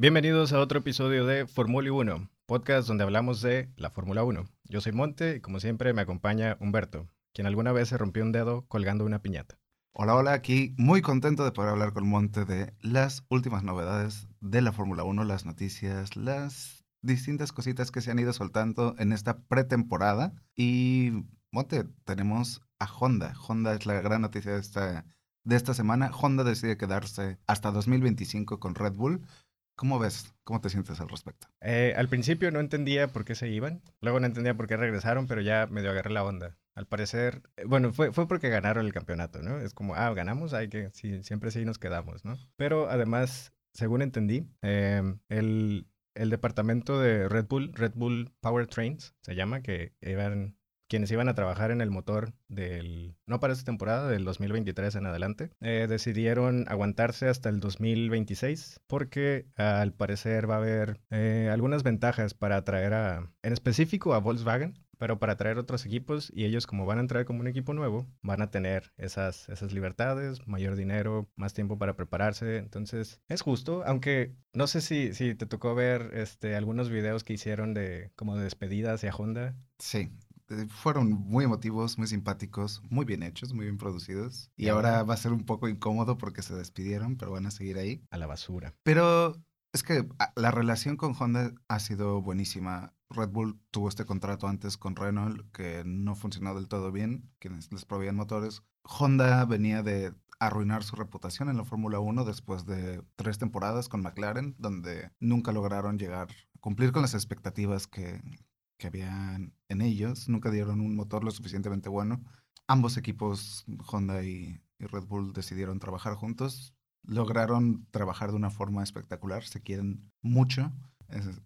Bienvenidos a otro episodio de Fórmula 1, podcast donde hablamos de la Fórmula 1. Yo soy Monte y como siempre me acompaña Humberto, quien alguna vez se rompió un dedo colgando una piñata. Hola, hola, aquí muy contento de poder hablar con Monte de las últimas novedades de la Fórmula 1, las noticias, las distintas cositas que se han ido soltando en esta pretemporada. Y Monte, tenemos a Honda. Honda es la gran noticia de esta, de esta semana. Honda decide quedarse hasta 2025 con Red Bull. ¿Cómo ves? ¿Cómo te sientes al respecto? Eh, al principio no entendía por qué se iban, luego no entendía por qué regresaron, pero ya medio agarré la onda. Al parecer, eh, bueno, fue, fue porque ganaron el campeonato, ¿no? Es como, ah, ganamos, hay que, sí, siempre sí nos quedamos, ¿no? Pero además, según entendí, em, el, el departamento de Red Bull, Red Bull Powertrains, se llama, que iban quienes iban a trabajar en el motor del, no para esta temporada, del 2023 en adelante, eh, decidieron aguantarse hasta el 2026 porque al parecer va a haber eh, algunas ventajas para atraer a, en específico a Volkswagen, pero para traer otros equipos y ellos como van a entrar como un equipo nuevo, van a tener esas, esas libertades, mayor dinero, más tiempo para prepararse, entonces es justo, aunque no sé si, si te tocó ver este, algunos videos que hicieron de como de despedidas hacia Honda. Sí, fueron muy emotivos, muy simpáticos, muy bien hechos, muy bien producidos. Y ahora va a ser un poco incómodo porque se despidieron, pero van a seguir ahí. A la basura. Pero es que ah, la relación con Honda ha sido buenísima. Red Bull tuvo este contrato antes con Renault que no funcionó del todo bien, quienes les proveían motores. Honda venía de arruinar su reputación en la Fórmula 1 después de tres temporadas con McLaren, donde nunca lograron llegar, cumplir con las expectativas que, que habían en ellos. Nunca dieron un motor lo suficientemente bueno. Ambos equipos, Honda y, Red Bull, decidieron trabajar juntos. Lograron trabajar de una forma espectacular. Se quieren mucho.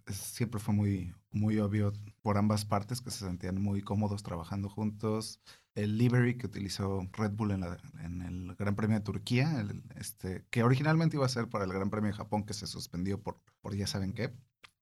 siempre fue muy, muy obvio por ambas partes que se sentían muy cómodos trabajando juntos. El livery que utilizó Red Bull en, en el Gran Premio de Turquía, este, que originalmente iba a ser para el Gran Premio de Japón, que se suspendió por, por ya saben qué.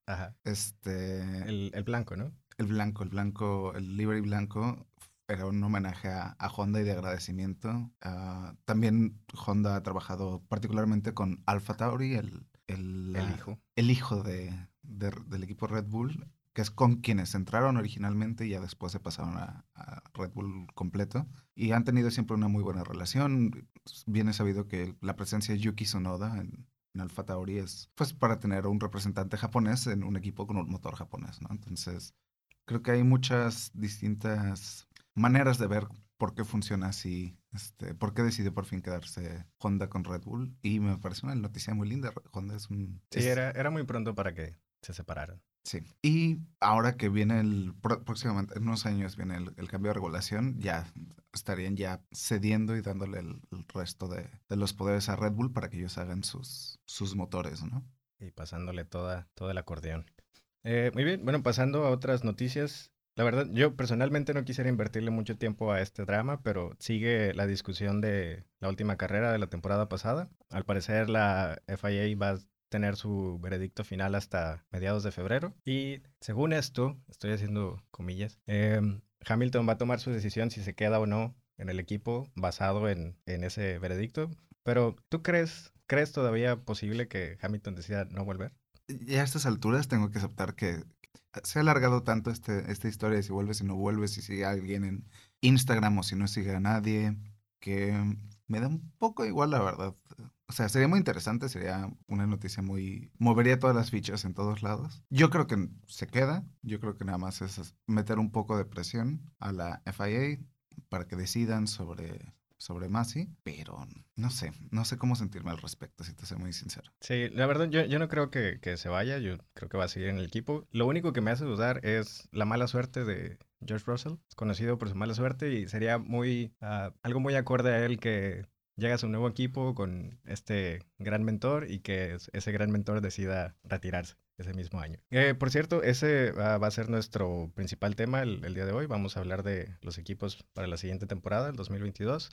Ajá. Este. El, el, blanco, ¿no? El blanco, el blanco, el livery blanco era un homenaje a, Honda y de agradecimiento. Ah, también Honda ha trabajado particularmente con Alpha Tauri, el, el, el hijo. El hijo de, del equipo Red Bull, que es con quienes entraron originalmente y ya después se pasaron a, a, Red Bull completo. Y han tenido siempre una muy buena relación. Bien sabido que la presencia de Yuki Sonoda en, en Alfa Tauri es pues para tener un representante japonés en un equipo con un motor japonés, ¿no? Entonces, creo que hay muchas distintas maneras de ver por qué funciona así, este, por qué decidió por fin quedarse Honda con Red Bull y me parece una noticia muy linda. Honda es un... Sí, Era, era muy pronto para que se separaran. Sí. Y ahora que viene el, próximamente, en unos años viene el, cambio de regulación, ya estarían ya cediendo y dándole el, resto de, los poderes a Red Bull para que ellos hagan sus, sus motores, ¿no? Y pasándole toda, todo el acordeón. Eh, muy bien, bueno, pasando a otras noticias. La verdad, yo personalmente no quisiera invertirle mucho tiempo a este drama, pero sigue la discusión de la última carrera de la temporada pasada. Al parecer la FIA va a tener su veredicto final hasta mediados de febrero. Y según esto, estoy haciendo comillas, em, Hamilton va a tomar su decisión si se queda o no en el equipo basado en, en ese veredicto. Pero ¿tú crees, crees todavía posible que Hamilton decida no volver? Ya a estas alturas tengo que aceptar que se ha alargado tanto este, esta historia de si vuelve, si no vuelve, si sigue alguien en Instagram o si no sigue a nadie, que me da un poco igual la verdad. O sea, sería muy interesante, sería una noticia muy... movería todas las fichas en todos lados. Yo creo que se queda, yo creo que nada más es meter un poco de presión a la FIA para que decidan sobre, sobre Masi, pero no sé, no sé cómo sentirme al respecto, si te soy muy sincero. Sí, la verdad yo, yo no creo que, que, se vaya, yo creo que va a seguir en el equipo. Lo único que me hace dudar es la mala suerte de George Russell, conocido por su mala suerte y sería muy, uh, algo muy acorde a él que llegas a un nuevo equipo con este gran mentor y que ese gran mentor decida retirarse ese mismo año. Eh, por cierto, ese va, a ser nuestro principal tema el, día de hoy. Vamos a hablar de los equipos para la siguiente temporada, el 2022.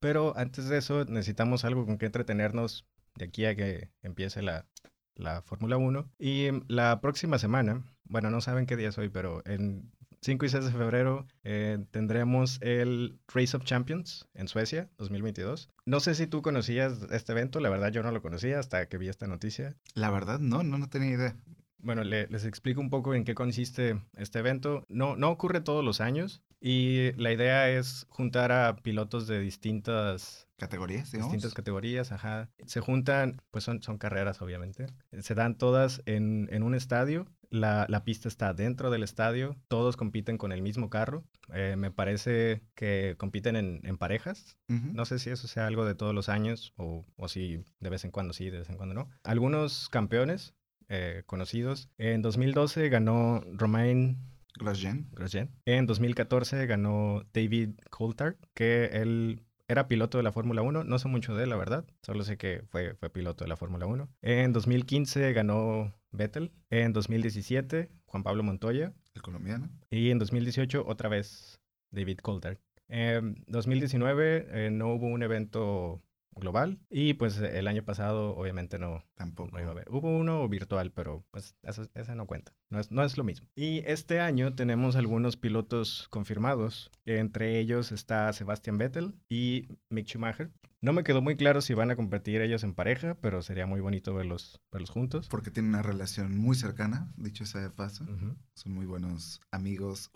Pero antes de eso necesitamos algo con que entretenernos de aquí a que empiece la, la Fórmula 1. Y la próxima semana, bueno, no saben qué día es hoy, pero en 5 y 6 de febrero eh, tendremos el Race of Champions en Suecia 2022. No sé si tú conocías este evento, la verdad yo no lo conocía hasta que vi esta noticia. La verdad, no, no, no tenía idea. Bueno, les explico un poco en qué consiste este evento. No, no ocurre todos los años y la idea es juntar a pilotos de distintas categorías, digamos. Distintas categorías, ajá. Se juntan, pues son, son carreras, obviamente. Se dan todas en, en un estadio. La, la, pista está dentro del estadio. Todos compiten con el mismo carro. Eh, me parece que compiten en, en parejas. No sé si eso sea algo de todos los años o, o si de vez en cuando sí, de vez en cuando no. Algunos campeones eh, conocidos. En 2012 ganó Romain Grosjean. Grosjean. En 2014 ganó David Coulthard, que él era piloto de la Fórmula 1. No sé mucho de él, la verdad. Solo sé que fue, fue piloto de la Fórmula 1. En 2015 ganó Vettel. En 2017 Juan Pablo Montoya. El colombiano. Y en 2018 otra vez David Coulthard. En 2019 eh, no hubo un evento global. Y pues el año pasado obviamente no, Tampoco. iba a haber. Hubo uno virtual, pero pues eso, ese no cuenta. No es, no es lo mismo. Y este año tenemos algunos pilotos confirmados. Entre ellos está Sebastian Vettel y Mick Schumacher. No me quedó muy claro si van a competir ellos en pareja, pero sería muy bonito verlos, verlos juntos. Porque tienen una relación muy cercana, dicho sea de paso. Son muy buenos amigos,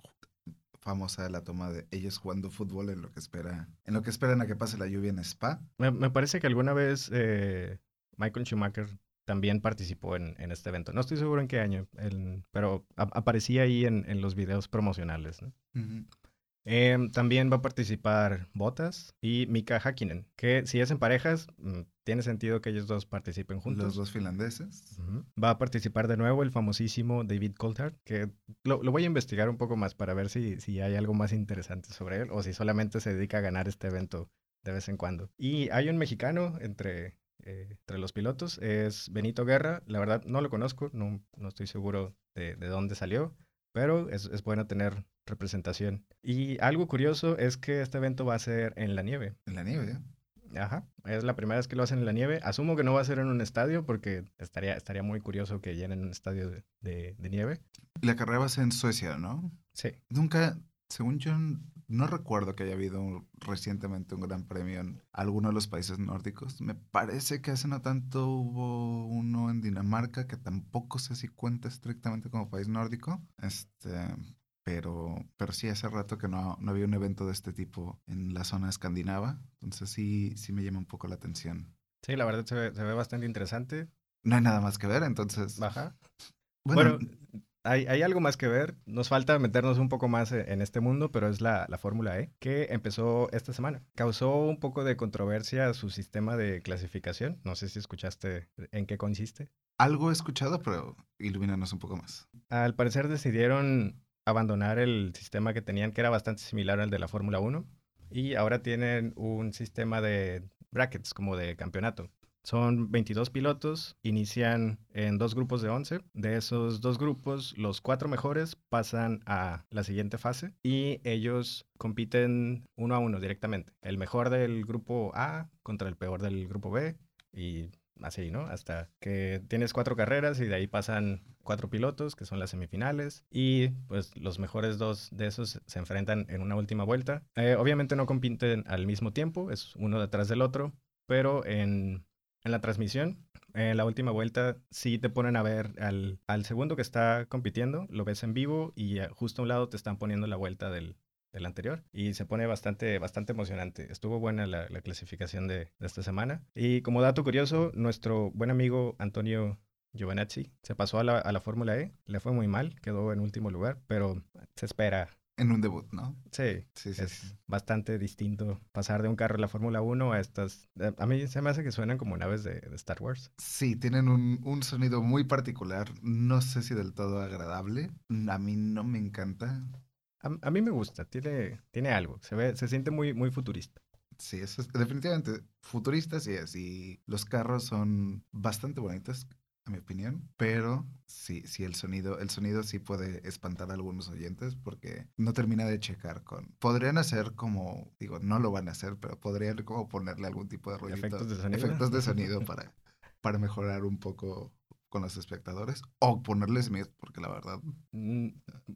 famosa la toma de ellos jugando fútbol en lo que espera, en lo que esperan a que pase la lluvia en Spa. Me, me parece que alguna vez eh, Michael Schumacher también participó en, en, este evento. No estoy seguro en qué año, el, pero a, aparecía ahí en, en, los videos promocionales. ¿no? Uh -huh. Eh, también va a participar Botas y Mika Hakkinen, que si es en parejas, tiene sentido que ellos dos participen juntos. Los dos finlandeses. Uh -huh. Va a participar de nuevo el famosísimo David Coulthard, que lo, lo, voy a investigar un poco más para ver si, si hay algo más interesante sobre él o si solamente se dedica a ganar este evento de vez en cuando. Y hay un mexicano entre, eh, entre los pilotos, es Benito Guerra. La verdad no lo conozco, no, no estoy seguro de, de dónde salió, pero es, es, bueno tener representación. Y algo curioso es que este evento va a ser en la nieve. En la nieve, ¿eh? Ajá, es la primera vez que lo hacen en la nieve. Asumo que no va a ser en un estadio porque estaría, estaría muy curioso que llenen un estadio de, de, de nieve. La carrera va a ser en Suecia, ¿no? Sí. Nunca, según yo, no recuerdo que haya habido un, recientemente un gran premio en alguno de los países nórdicos. Me parece que hace no tanto hubo uno en Dinamarca, que tampoco sé si cuenta estrictamente como país nórdico. Este, pero, pero sí hace rato que no, no había un evento de este tipo en la zona escandinava. Entonces sí, sí me llama un poco la atención. Sí, la verdad se ve, se ve bastante interesante. No hay nada más que ver, entonces. Baja. Bueno, bueno hay, hay, algo más que ver. Nos falta meternos un poco más en este mundo, pero es la, la Fórmula E, que empezó esta semana. Causó un poco de controversia su sistema de clasificación. No sé si escuchaste en qué consiste. Algo he escuchado, pero ilumínanos un poco más. Al parecer decidieron abandonar el sistema que tenían, que era bastante similar al de la Fórmula 1, y ahora tienen un sistema de brackets, como de campeonato. Son 22 pilotos, inician en dos grupos de 11. De esos dos grupos, los cuatro mejores pasan a la siguiente fase y ellos compiten uno a uno directamente. El mejor del grupo A contra el peor del grupo B y así, ¿no? Hasta que tienes cuatro carreras y de ahí pasan cuatro pilotos, que son las semifinales, y pues los mejores dos de esos se enfrentan en una última vuelta. Eh, obviamente no compiten al mismo tiempo, es uno detrás del otro, pero en, en la transmisión, en la última vuelta, sí te ponen a ver al, segundo que está compitiendo, lo ves en vivo y justo a un lado te están poniendo la vuelta del, anterior y se pone bastante, bastante emocionante. Estuvo buena la, la clasificación de, esta semana. Y como dato curioso, nuestro buen amigo Antonio Giovanazzi se pasó a la Fórmula E, le fue muy mal, quedó en último lugar, pero se espera. En un debut, ¿no? Sí, sí, sí es sí. bastante distinto pasar de un carro en la Fórmula 1 a estas... A mí se me hace que suenan como naves de, de Star Wars. Sí, tienen un, un, sonido muy particular, no sé si del todo agradable, a mí no me encanta. A, a mí me gusta, tiene, tiene algo, se, ve, se siente muy, muy futurista. Sí, eso es definitivamente futurista, sí es. Y los carros son bastante bonitos, a mi opinión, pero sí, sí el sonido, el sonido sí puede espantar a algunos oyentes porque no termina de checar con. Podrían hacer como, digo, no lo van a hacer, pero podrían como ponerle algún tipo de ruido. Efectos de sonido. Efectos de sonido para, para mejorar un poco con los espectadores o ponerles miedo, porque la verdad... Mm,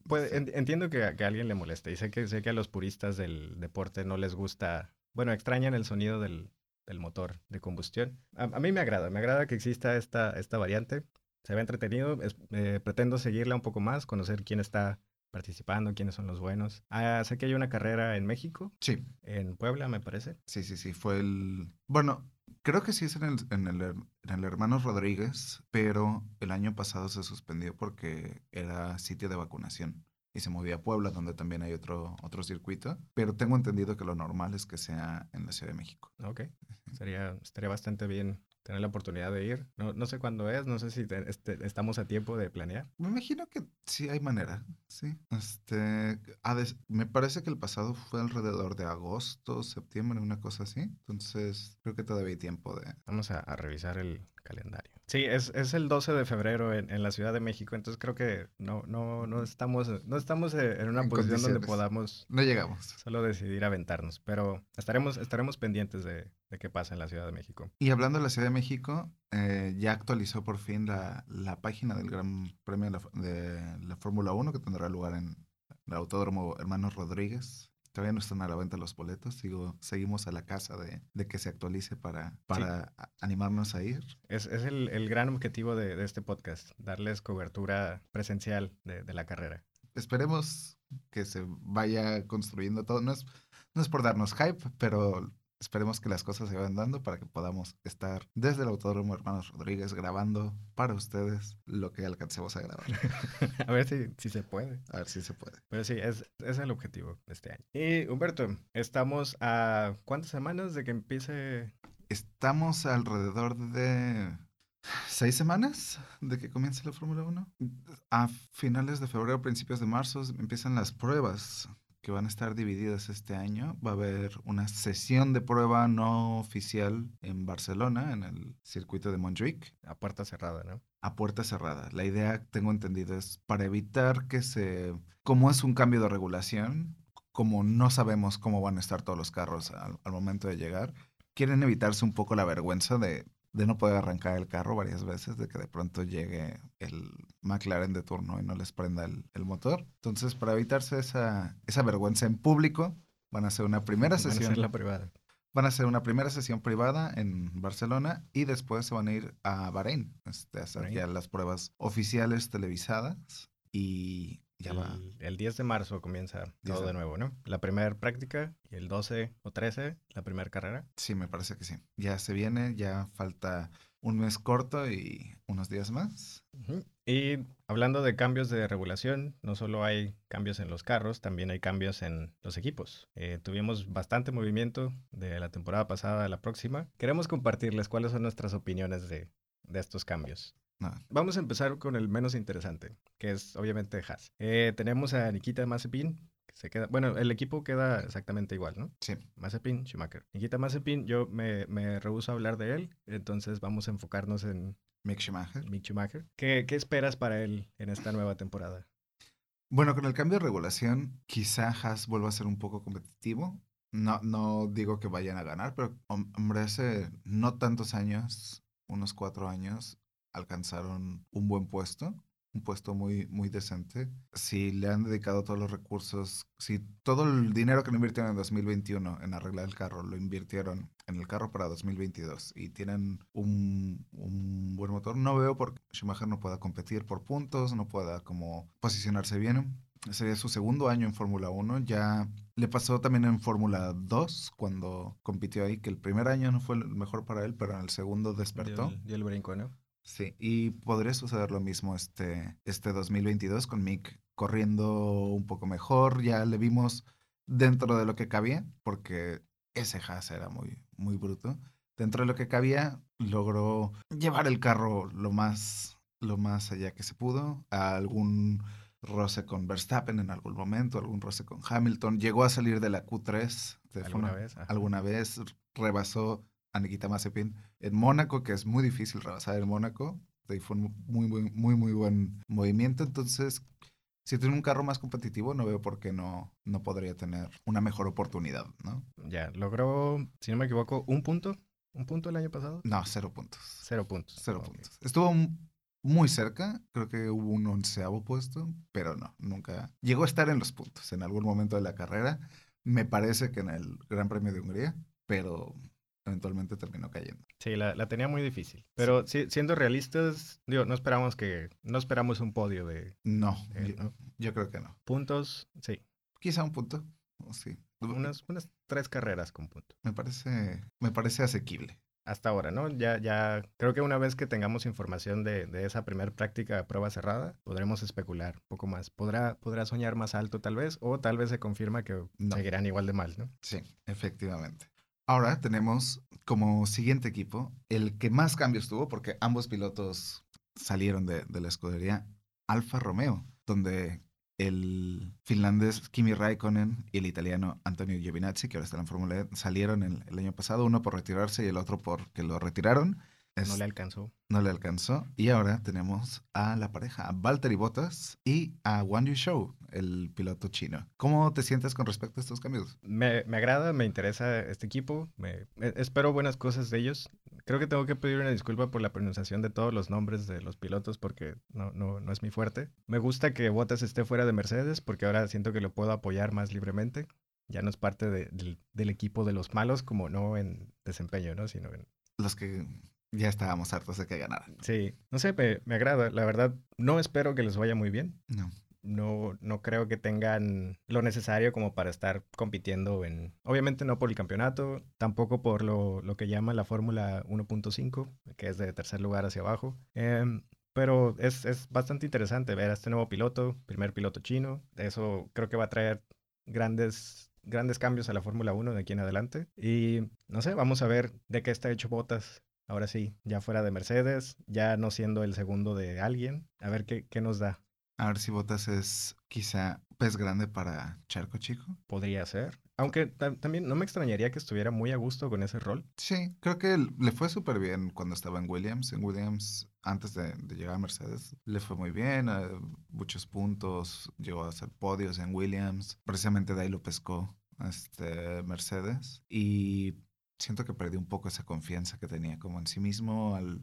pues, entiendo que, que, a alguien le moleste y sé que, sé que a los puristas del deporte no les gusta, bueno, extrañan el sonido del, del motor de combustión. A, mí me agrada, me agrada que exista esta, esta variante. Se ve entretenido, eh, pretendo seguirla un poco más, conocer quién está participando, quiénes son los buenos. Ah, sé que hay una carrera en México. Sí. En Puebla, me parece. Sí, sí, sí. Fue el. Bueno, creo que sí es en el, en el, en el Hermanos Rodríguez, pero el año pasado se suspendió porque era sitio de vacunación y se movía a Puebla, donde también hay otro, otro circuito. Pero tengo entendido que lo normal es que sea en la Ciudad de México. Ok. Sería, estaría bastante bien tener la oportunidad de ir. No, no sé cuándo es, no sé si este, estamos a tiempo de planear. Me imagino que sí hay manera, sí. Este, me parece que el pasado fue alrededor de agosto, septiembre, una cosa así. Entonces, creo que todavía hay tiempo de... Vamos a, a revisar el calendario. Sí, es, es, el 12 de febrero en, en, la Ciudad de México, entonces creo que no, no, no estamos, no estamos eh, en una posición donde podamos... No llegamos. Solo decidir aventarnos, pero estaremos, estaremos pendientes de, de qué pasa en la Ciudad de México. Y hablando de la Ciudad de México, eh, ya actualizó por fin la, la página del Gran Premio de la, de la Fórmula 1 que tendrá lugar en el Autódromo Hermanos Rodríguez Todavía no están a la venta los boletos. Sigo, seguimos a la casa de, de que se actualice para, para animarnos a ir. Es, es el, el, gran objetivo de, de, este podcast, darles cobertura presencial de, de, la carrera. Esperemos que se vaya construyendo todo. No es, no es por darnos hype, pero Esperemos que las cosas se vayan dando para que podamos estar desde el Autódromo Hermanos Rodríguez grabando para ustedes lo que alcancemos a grabar. a ver si, si, se puede. A ver si se puede. Pero sí, es, es el objetivo de este año. Y Humberto, estamos a cuántas semanas de que empiece. Estamos alrededor de seis semanas de que comience la Fórmula 1. A finales de febrero, principios de marzo, empiezan las pruebas que van a estar divididas este año. Va a haber una sesión de prueba no oficial en Barcelona, en el circuito de Montjuic. A puerta cerrada, ¿no? A puerta cerrada. La idea, tengo entendido, es para evitar que se... Como es un cambio de regulación, como no sabemos cómo van a estar todos los carros al, al momento de llegar, quieren evitarse un poco la vergüenza de de no poder arrancar el carro varias veces, de que de pronto llegue el McLaren de turno y no les prenda el, el motor. Entonces, para evitarse esa, esa vergüenza en público, van a hacer una primera sesión. Van a hacer la privada. Van a hacer una primera sesión privada en Barcelona y después se van a ir a Bahrein, este, a hacer ya las pruebas oficiales televisadas y ya el, va. El 10 de marzo comienza todo de nuevo, ¿no? La primera práctica y el 12 o 13 la primera carrera. Sí, me parece que sí. Ya se viene, ya falta un mes corto y unos días más. Uh -huh. Y hablando de cambios de regulación, no solo hay cambios en los carros, también hay cambios en los equipos. Eh, tuvimos bastante movimiento de la temporada pasada a la próxima. Queremos compartirles cuáles son nuestras opiniones de, de estos cambios. No. Vamos a empezar con el menos interesante, que es obviamente Haas. Eh, tenemos a Nikita Mazepin, que se queda, bueno, el equipo queda exactamente igual, ¿no? Sí. Mazepin, Schumacher. Nikita Mazepin, yo me, me rehuso a hablar de él, entonces vamos a enfocarnos en Mick Schumacher. Mick Schumacher. ¿Qué, ¿Qué esperas para él en esta nueva temporada? Bueno, con el cambio de regulación, quizá Haas vuelva a ser un poco competitivo. No, no digo que vayan a ganar, pero hombre, hace no tantos años, unos cuatro años, alcanzaron un buen puesto, un puesto muy, muy decente. Si le han dedicado todos los recursos, si todo el dinero que no invirtieron en 2021 en arreglar el carro, lo invirtieron en el carro para 2022 y tienen un, un buen motor, no veo por qué Schumacher no pueda competir por puntos, no pueda como posicionarse bien. Sería su segundo año en Fórmula 1. Ya le pasó también en Fórmula 2 cuando compitió ahí, que el primer año no fue el mejor para él, pero en el segundo despertó. Y el, y el brinco, ¿no? Sí, y podría suceder lo mismo este, este 2022 con Mick corriendo un poco mejor. Ya le vimos dentro de lo que cabía, porque ese Haas era muy, muy bruto. Dentro de lo que cabía, logró llevar el carro lo más, lo más allá que se pudo. A algún roce con Verstappen en algún momento, algún roce con Hamilton. Llegó a salir de la Q3. ¿Alguna, una, vez? alguna vez rebasó a Nikita Mazepin en Mónaco, que es muy difícil rebasar en Mónaco. Ahí fue un muy, muy, muy, muy buen movimiento. Entonces, si tiene un carro más competitivo, no veo por qué no, no podría tener una mejor oportunidad, ¿no? Ya, logró, si no me equivoco, un punto. ¿Un punto el año pasado? No, cero puntos. Cero puntos. Cero okay. puntos. Estuvo muy cerca, creo que hubo un onceavo puesto, pero no, nunca llegó a estar en los puntos en algún momento de la carrera. Me parece que en el Gran Premio de Hungría, pero eventualmente terminó cayendo. Sí, la, la tenía muy difícil. Pero sí, siendo realistas, digo, no esperamos que, no esperamos un podio de No, Eh, yo, ¿no? yo creo que no. puntos. Sí, Quizá un punto, sí. unas, unas tres carreras con punto. Me parece, me parece asequible. Hasta ahora, ¿no? Ya, ya, creo que una vez que tengamos información de, de esa primera práctica de prueba cerrada, podremos especular un poco más. Podrá, podrá soñar más alto tal vez, o tal vez se confirma que No. seguirán igual de mal, ¿no? Sí, efectivamente. Ahora tenemos como siguiente equipo el que más cambios tuvo, porque ambos pilotos salieron de, la escudería Alfa Romeo, donde el finlandés Kimi Raikkonen y el italiano Antonio Giovinazzi, que ahora están en Fórmula E, salieron el, el año pasado, uno por retirarse y el otro porque lo retiraron. Es- No le alcanzó. no le alcanzó. Y ahora tenemos a la pareja, a Valtteri Bottas y a Wang Yu Shou, el piloto chino. ¿Cómo te sientes con respecto a estos cambios? Me, me agrada, me interesa este equipo. me- e- espero buenas cosas de ellos. Creo que tengo que pedir una disculpa por la pronunciación de todos los nombres de los pilotos porque no, no, no es mi fuerte. Me gusta que Bottas esté fuera de Mercedes porque ahora siento que lo puedo apoyar más libremente. Ya no es parte de- del, del equipo de los malos, como no en desempeño, ¿no? Sino en, Los que ya estábamos hartos de que ganaran. Sí, no sé, me, me agrada. La verdad, no espero que les vaya muy bien. No. No, no creo que tengan lo necesario como para estar compitiendo en... Obviamente no por el campeonato, tampoco por lo, lo que llaman la Fórmula 1.5, que es de tercer lugar hacia abajo. Em, pero es, es bastante interesante ver a este nuevo piloto, primer piloto chino. Eso creo que va a traer grandes, grandes cambios a la Fórmula 1 de aquí en adelante. Y no sé, vamos a ver de qué está hecho Botas. Ahora sí, ya fuera de Mercedes, ya no siendo el segundo de alguien. A ver qué, qué nos da. A ver si Botas es quizá pez grande para Charco Chico. Podría ser. Aunque ta- también no me extrañaría que estuviera muy a gusto con ese rol. Sí, creo que le fue súper bien cuando estaba en Williams. En Williams, antes de, de llegar a Mercedes, le fue muy bien, eh, muchos puntos, llegó a hacer podios en Williams. Precisamente de ahí lo pescó este, Mercedes. Y siento que perdió un poco esa confianza que tenía como en sí mismo. Al,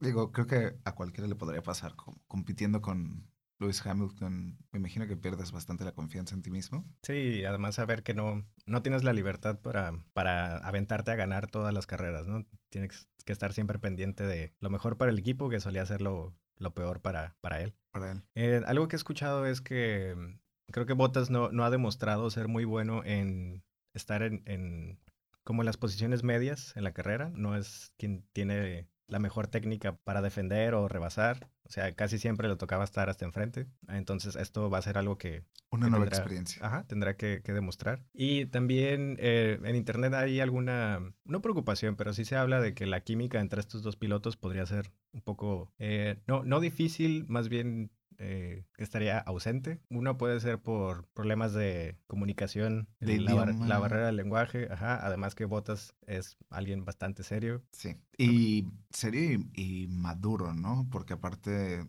digo, creo que a cualquiera le podría pasar, como compitiendo con Lewis Hamilton. Me imagino que pierdes bastante la confianza en ti mismo. Sí, además saber que no, no tienes la libertad para, para aventarte a ganar todas las carreras, ¿no? Tienes que estar siempre pendiente de lo mejor para el equipo, que solía ser lo, lo peor para, para él. Para él. Eh, algo que he escuchado es que mm, creo que Bottas no, no ha demostrado ser muy bueno en estar en, en como en las posiciones medias en la carrera. No es quien tiene la mejor técnica para defender o rebasar. O sea, casi siempre le tocaba estar hasta enfrente. Entonces esto va a ser algo que, Una que nueva tendrá- experiencia. Ajá, tendrá que, que demostrar. Y también eh, en internet hay alguna, no preocupación, pero sí se habla de que la química entre estos dos pilotos podría ser un poco, eh, no, no difícil, más bien eh, estaría ausente. Uno puede ser por problemas de comunicación, De la, bar- la barrera del lenguaje, ajá, además que Botas es alguien bastante serio. Sí. Y serio y, y maduro, ¿no? Porque aparte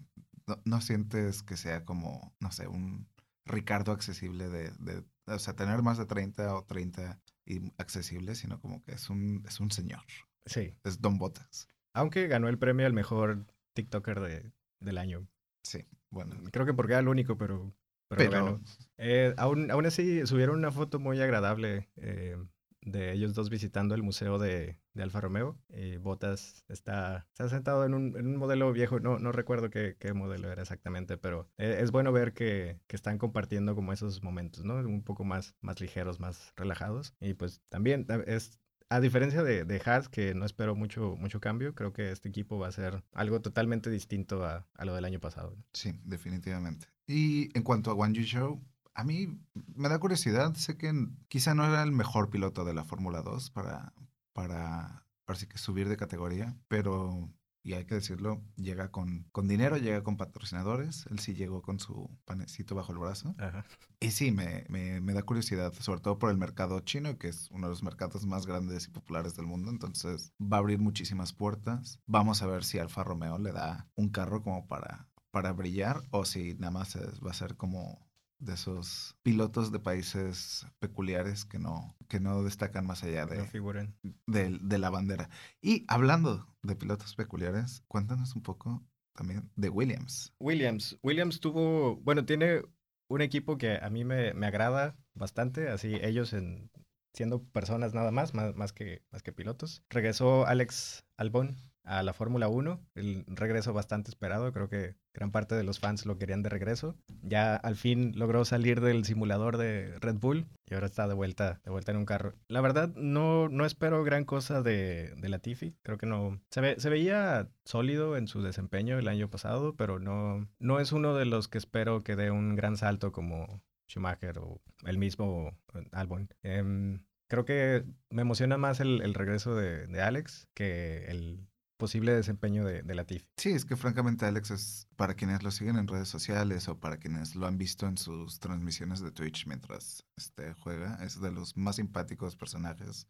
no, no sientes que sea como, no sé, un Ricardo accesible de, de, o sea, tener más de 30 o 30 y accesible, sino como que es un, es un señor. Sí, Es Don Botas. aunque ganó el premio al mejor TikToker de- del año. Sí, bueno. Creo que porque era el único, pero, pero, Pero ganó. Eh, aún, aún así, subieron una foto muy agradable eh, de ellos dos visitando el museo de, de Alfa Romeo. Y Botas está, está sentado en un, en un modelo viejo, no, no recuerdo qué, qué modelo era exactamente, pero eh, es bueno ver que, que están compartiendo como esos momentos, ¿no? Un poco más, más ligeros, más relajados. Y pues también ta- es... A diferencia de, de Haas, que no espero mucho, mucho cambio, creo que este equipo va a ser algo totalmente distinto a, a lo del año pasado. sí, definitivamente. Y en cuanto a Wang Yu Show, a mí me da curiosidad. Sé que quizá no era el mejor piloto de la Fórmula 2 para, para, sí que subir de categoría, pero, y hay que decirlo, llega con, con dinero, llega con patrocinadores. Él sí llegó con su panecito bajo el brazo. Ajá. Y sí, me, me, me da curiosidad, sobre todo por el mercado chino, que es uno de los mercados más grandes y populares del mundo. Entonces va a abrir muchísimas puertas. Vamos a ver si Alfa Romeo le da un carro como para, para brillar o si nada más es- va a ser como de esos pilotos de países peculiares que no, que no destacan más allá de, de la bandera. Y hablando de pilotos peculiares, cuéntanos un poco también de Williams. Williams. Williams tuvo, bueno, tiene un equipo que a mí me, me agrada bastante, así ellos en, siendo personas nada más, más, más, que, más que pilotos. Regresó Alex Albón a la Fórmula 1, el regreso bastante esperado, creo que gran parte de los fans lo querían de regreso. Ya al fin logró salir del simulador de Red Bull y ahora está de vuelta, de vuelta en un carro. La verdad no, no espero gran cosa de, de Latifi, creo que no. Se, ve, se veía sólido en su desempeño el año pasado, pero no, no es uno de los que espero que dé un gran salto como Schumacher o el mismo Albon. Em, creo que me emociona más el, regreso de, de, Alex que el posible desempeño de, de Latifi. Sí, es que francamente Alex es, para quienes lo siguen en redes sociales o para quienes lo han visto en sus transmisiones de Twitch mientras este, juega, es de los más simpáticos personajes.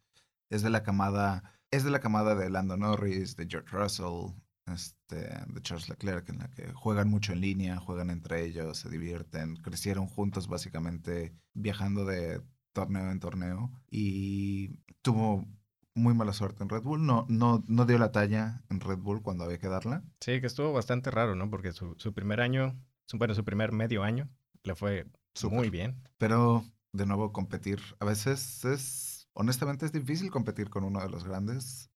Es de la camada, es de la camada de Lando Norris, de George Russell, este, de Charles Leclerc, en la que juegan mucho en línea, juegan entre ellos, se divierten, crecieron juntos básicamente viajando de torneo en torneo y tuvo muy mala suerte en Red Bull. No, no, no dio la talla en Red Bull cuando había que darla. Sí, que estuvo bastante raro, ¿no? Porque su, su primer año, su, bueno, su primer medio año le fue Super. muy bien. Pero, de nuevo, competir. A veces es, honestamente, es difícil competir con uno de los grandes.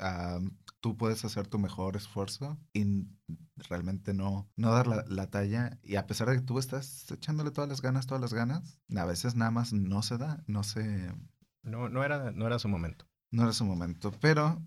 Uh, tú puedes hacer tu mejor esfuerzo y realmente no, no dar la, la, talla. Y a pesar de que tú estás echándole todas las ganas, todas las ganas, a veces nada más no se da, no se... No, no, era, no era su momento. No era su momento, pero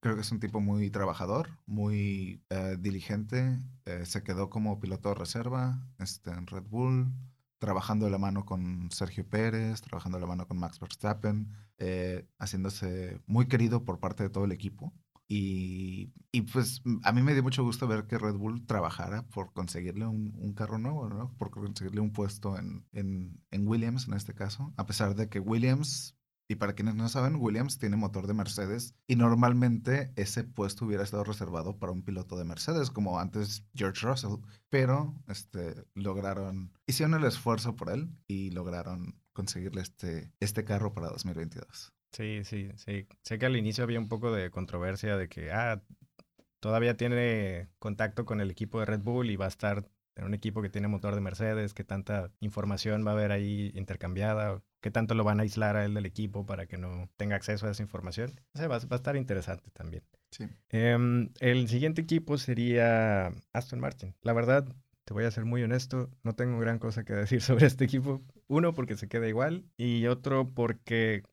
creo que es un tipo muy trabajador, muy eh, diligente. Eh, se quedó como piloto de reserva este, en Red Bull, trabajando de la mano con Sergio Pérez, trabajando de la mano con Max Verstappen, eh, haciéndose muy querido por parte de todo el equipo. Y, pues a mí me dio mucho gusto ver que Red Bull trabajara por conseguirle un, carro nuevo, ¿no? Por conseguirle un puesto en, en Williams en este caso. A pesar de que Williams y para quienes no saben, Williams tiene motor de Mercedes y normalmente ese puesto hubiera estado reservado para un piloto de Mercedes, como antes George Russell, pero este, lograron, hicieron el esfuerzo por él y lograron conseguirle este, este carro para 2022. Sí, sí, sí. Sé que al inicio había un poco de controversia de que, ah, todavía tiene contacto con el equipo de Red Bull y va a estar en un equipo que tiene motor de Mercedes, que tanta información va a haber ahí intercambiada, qué tanto lo van a aislar a él del equipo para que no tenga acceso a esa información. O sea, va, va a estar interesante también. Sí. Eh, el siguiente equipo sería Aston Martin. La verdad, te voy a ser muy honesto, no tengo gran cosa que decir sobre este equipo. Uno, porque se queda igual, y otro, porque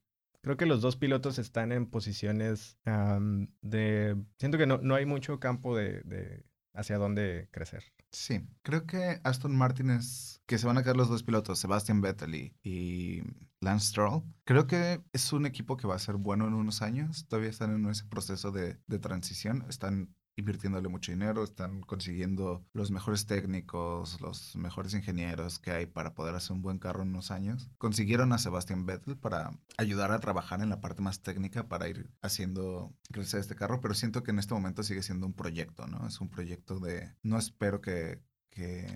creo que los dos pilotos están en posiciones um, de... Siento que no, no hay mucho campo de, de hacia dónde crecer. Sí, creo que Aston Martin es que se van a quedar los dos pilotos, Sebastian Vettel y, y, Lance Stroll. Creo que es un equipo que va a ser bueno en unos años. Todavía están en ese proceso de, de transición. Están invirtiéndole mucho dinero, están consiguiendo los mejores técnicos, los mejores ingenieros que hay para poder hacer un buen carro en unos años. Consiguieron a Sebastian Vettel para ayudar a trabajar en la parte más técnica para ir haciendo crecer este carro, pero siento que en este momento sigue siendo un proyecto, ¿no? Es un proyecto de, no espero que, que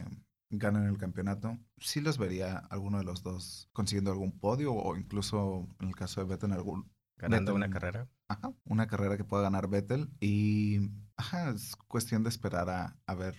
ganen el campeonato. Sí los vería alguno de los dos consiguiendo algún podio o incluso en el caso de Vettel algún ganando Vettel, una carrera. Ajá, una carrera que pueda ganar Vettel y ajá, es cuestión de esperar a, a, ver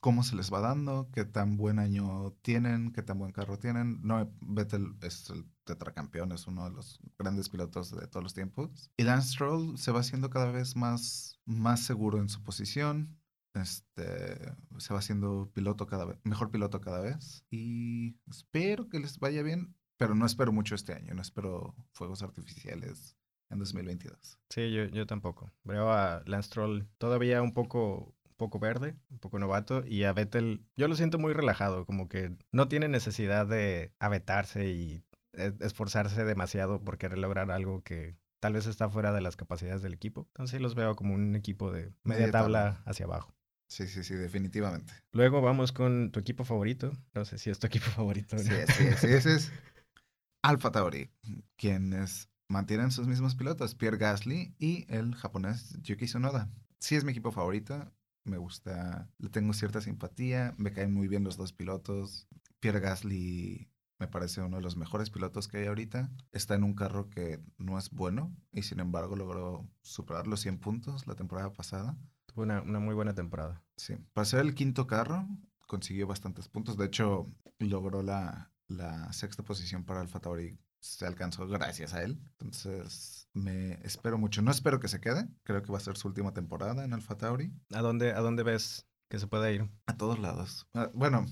cómo se les va dando, qué tan buen año tienen, qué tan buen carro tienen. No, Vettel es el tetracampeón, es uno de los grandes pilotos de todos los tiempos. Y Lance Stroll se va haciendo cada vez más, más seguro en su posición. Este se va haciendo piloto cada vez, mejor piloto cada vez. Y espero que les vaya bien pero no espero mucho este año, no espero fuegos artificiales en 2022. Sí, yo, yo tampoco. Veo a Lance Stroll todavía un poco, un poco verde, un poco novato, y a Vettel yo lo siento muy relajado, como que no tiene necesidad de abetarse y esforzarse demasiado por querer lograr algo que tal vez está fuera de las capacidades del equipo. Entonces los veo como un equipo de media, media tabla, tabla hacia abajo. Sí, sí, sí, definitivamente. Luego vamos con tu equipo favorito. No sé si es tu equipo favorito. ¿no? Sí, sí, sí, ese es Alfa Tauri, quienes mantienen sus mismos pilotos, Pierre Gasly y el japonés Yuki Tsunoda. Sí es mi equipo favorito, me gusta, le tengo cierta simpatía, me caen muy bien los dos pilotos. Pierre Gasly me parece uno de los mejores pilotos que hay ahorita. Está en un carro que no es bueno y sin embargo logró superar los 100 puntos la temporada pasada. Tuvo una, una muy buena temporada. Sí, para ser el quinto carro, consiguió bastantes puntos. De hecho, logró la, la sexta posición para Alfa Tauri. Se alcanzó gracias a él. Entonces, me espero mucho. No espero que se quede. Creo que va a ser su última temporada en Alfa Tauri. ¿A dónde, a dónde ves que se pueda ir? A todos lados. Ah, Bueno,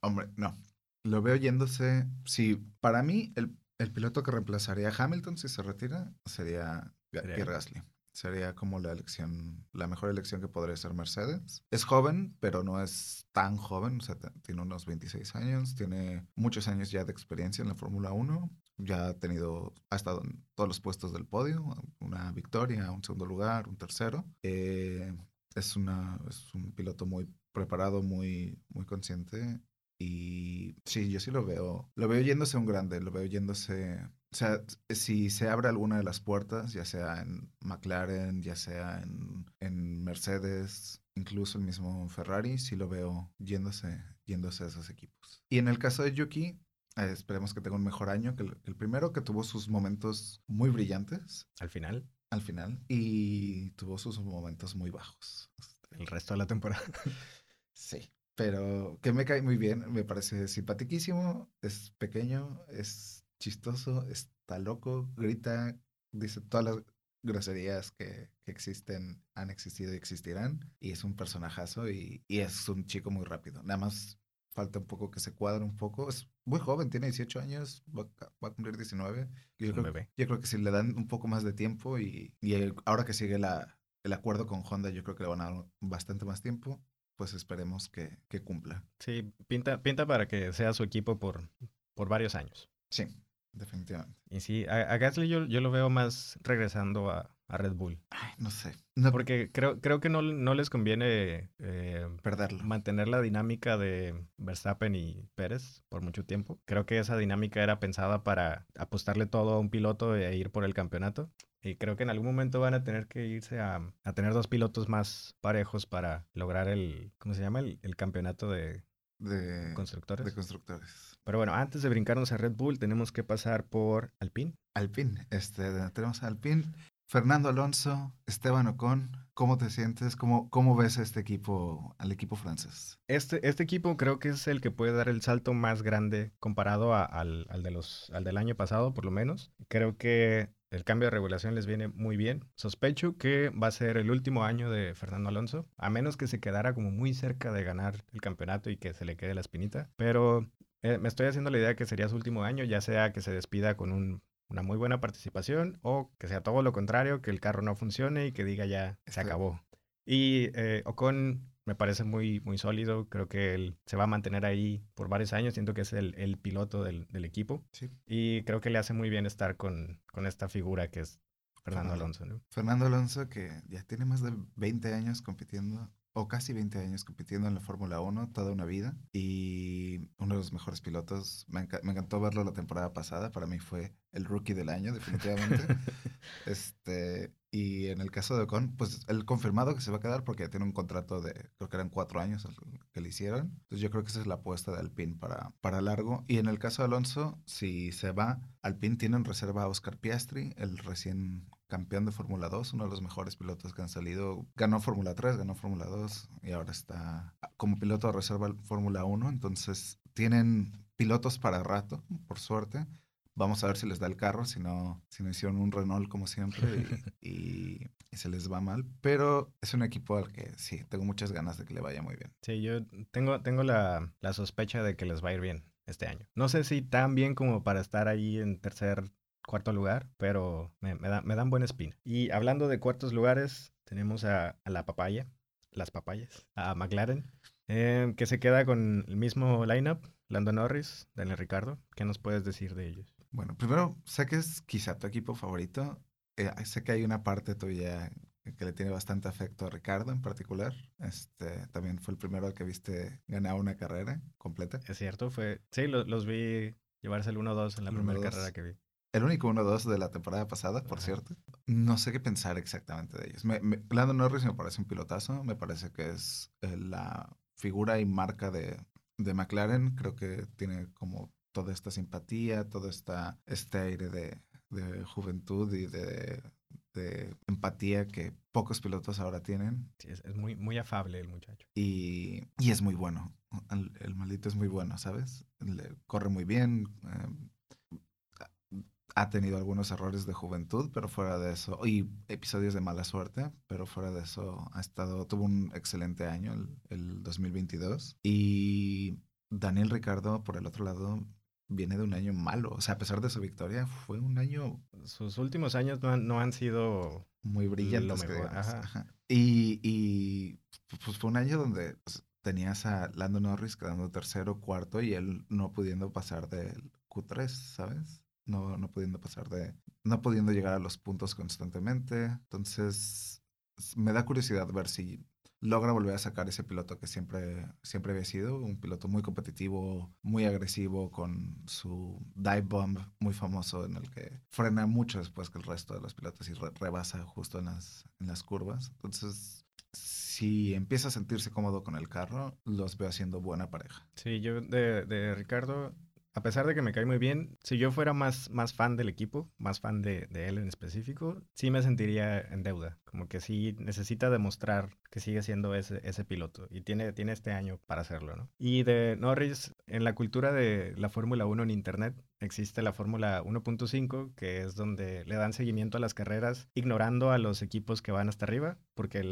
hombre, no. Lo veo yéndose. Sí, para mí, el, el piloto que reemplazaría a Hamilton si se retira sería Pierre. Gasly. Sería como la elección, la mejor elección que podría ser Mercedes. Es joven, pero no es tan joven. O sea, tiene unos 26 años. Tiene muchos años ya de experiencia en la Fórmula 1. Ya ha tenido, ha estado en todos los puestos del podio. Una victoria, un segundo lugar, un tercero. Eh, es, una, es un piloto muy preparado, muy, muy consciente. Y sí, yo sí lo veo. Lo veo yéndose un grande, lo veo yéndose. O sea, si se abre alguna de las puertas, ya sea en McLaren, ya sea en, en Mercedes, incluso el mismo Ferrari, sí lo veo yéndose, yéndose a esos equipos. Y en el caso de Yuki, eh, esperemos que tenga un mejor año que el, el primero, que tuvo sus momentos muy brillantes Al final, al final y tuvo sus momentos muy bajos. el resto de la temporada. Sí, pero que me cae muy bien, me parece simpatiquísimo, es pequeño, es chistoso, está loco, grita, dice todas las groserías que, que existen, han existido y existirán, y es un personajazo y, y es un chico muy rápido. Nada más falta un poco que se cuadre un poco, es muy joven, tiene 18 años, va, a- va a cumplir 19. Yo creo, bebé. yo creo que si le dan un poco más de tiempo y, y el- ahora que sigue la, el acuerdo con Honda, yo creo que le van a dar bastante más tiempo, pues esperemos que, que cumpla. Sí, pinta, pinta para que sea su equipo por, por varios años. Sí, definitivamente. Y sí, a, a Gasly yo, yo lo veo más regresando a, a Red Bull. Ay, no sé. No Porque creo, creo que no, no les conviene eh, perderlo. mantener la dinámica de Verstappen y Pérez por mucho tiempo. Creo que esa dinámica era pensada para apostarle todo a un piloto e ir por el campeonato. Y creo que en algún momento van a tener que irse a, a tener dos pilotos más parejos para lograr el, ¿cómo se llama? El, el campeonato de De, constructores. de constructores. Pero bueno, antes de brincarnos a Red Bull, tenemos que pasar por Alpine. Alpine, este, tenemos a Alpine. Fernando Alonso, Esteban Ocon, ¿cómo te sientes? ¿Cómo, cómo ves a este equipo, al equipo francés? Este, este equipo creo que es el que puede dar el salto más grande comparado a- al, al de los, al del año pasado, por lo menos. Creo que el cambio de regulación les viene muy bien. Sospecho que va a ser el último año de Fernando Alonso, a menos que se quedara como muy cerca de ganar el campeonato y que se le quede la espinita. Pero eh, me estoy haciendo la idea que sería su último año, ya sea que se despida con un- una muy buena participación o que sea todo lo contrario, que el carro no funcione y que diga ya se acabó. Y eh, Ocon me parece muy, muy sólido. Creo que él se va a mantener ahí por varios años. Siento que es el, el piloto del, del equipo. Sí. Y creo que le hace muy bien estar con, con esta figura que es Fernando Fernando. Alonso. ¿no? Fernando Alonso, que ya tiene más de 20 años compitiendo, o casi 20 años compitiendo en la Fórmula 1, toda una vida, y uno de los mejores pilotos. Me, me encantó verlo la temporada pasada, para mí fue el rookie del año, definitivamente. este, y en el caso de Ocon, pues él confirmado que se va a quedar porque tiene un contrato de, creo que eran cuatro años el que le hicieron. Entonces yo creo que esa es la apuesta de Alpine para, para largo. Y en el caso de Alonso, si se va, Alpine tiene en reserva a Oscar Piastri, el recién campeón de Fórmula 2, uno de los mejores pilotos que han salido. Ganó Fórmula 3, ganó Fórmula 2 y ahora está como piloto de reserva Fórmula 1. Entonces tienen pilotos para rato, por suerte. Vamos a ver si les da el carro, si no, si no hicieron un Renault como siempre y, y- y se les va mal. Pero es un equipo al que sí, tengo muchas ganas de que le vaya muy bien. Sí, yo tengo, tengo la, la sospecha de que les va a ir bien este año. No sé si tan bien como para estar ahí en tercer, cuarto lugar, pero me, me da- me dan buena espina. Y hablando de cuartos lugares, tenemos a, a la papaya, las papayas, a McLaren, eh, que se queda con el mismo lineup, Lando Norris, Daniel Ricardo. ¿Qué nos puedes decir de ellos? Bueno, primero, sé que es quizá tu equipo favorito. Eh, sé que hay una parte tuya que le tiene bastante afecto a Ricardo en particular. Este también fue el primero al que viste ganar una carrera completa. Es cierto, fue... Sí, lo- los vi llevarse el 1-2 en la primera 1-2. carrera que vi. El único 1-2 de la temporada pasada, por Ajá. cierto. No sé qué pensar exactamente de ellos. Me, me- Lando Norris me parece un pilotazo. Me parece que es eh, la figura y marca de, de McLaren. Creo que tiene como toda esta simpatía, todo esta, este aire de, de juventud y de, de empatía que pocos pilotos ahora tienen. Sí, es, es muy, muy afable el muchacho. Y, y es muy bueno. El, el, maldito es muy bueno, ¿sabes? Le corre muy bien. Eh, ha tenido algunos errores de juventud, pero fuera de eso, y episodios de mala suerte, pero fuera de eso ha estado, tuvo un excelente año el, el 2022. Y Daniel Ricardo, por el otro lado, viene de un año malo. O sea, a pesar de su victoria, fue un año... Sus últimos años no han, no han sido... Muy brillantes. Lo mejor. Ajá. Ajá. Y, y, pues fue un año donde pues, tenías a Lando Norris quedando tercero, cuarto y él no pudiendo pasar del Q3, ¿sabes? No, no pudiendo pasar de... No pudiendo llegar a los puntos constantemente. Entonces, me da curiosidad ver si logra volver a sacar ese piloto que siempre, siempre había sido, un piloto muy competitivo, muy agresivo, con su dive bomb muy famoso en el que frena mucho después que el resto de los pilotos y re rebasa justo en las, en las curvas. Entonces, si empieza a sentirse cómodo con el carro, los veo haciendo buena pareja. Sí, yo de, de Ricardo a pesar de que me cae muy bien, si yo fuera más, más fan del equipo, más fan de, de, él en específico, sí me sentiría en deuda. Como que sí necesita demostrar que sigue siendo ese, ese piloto y tiene, tiene este año para hacerlo, ¿no? Y de Norris, en la cultura de la Fórmula 1 en Internet, existe la Fórmula 1.5, que es donde le dan seguimiento a las carreras, ignorando a los equipos que van hasta arriba, porque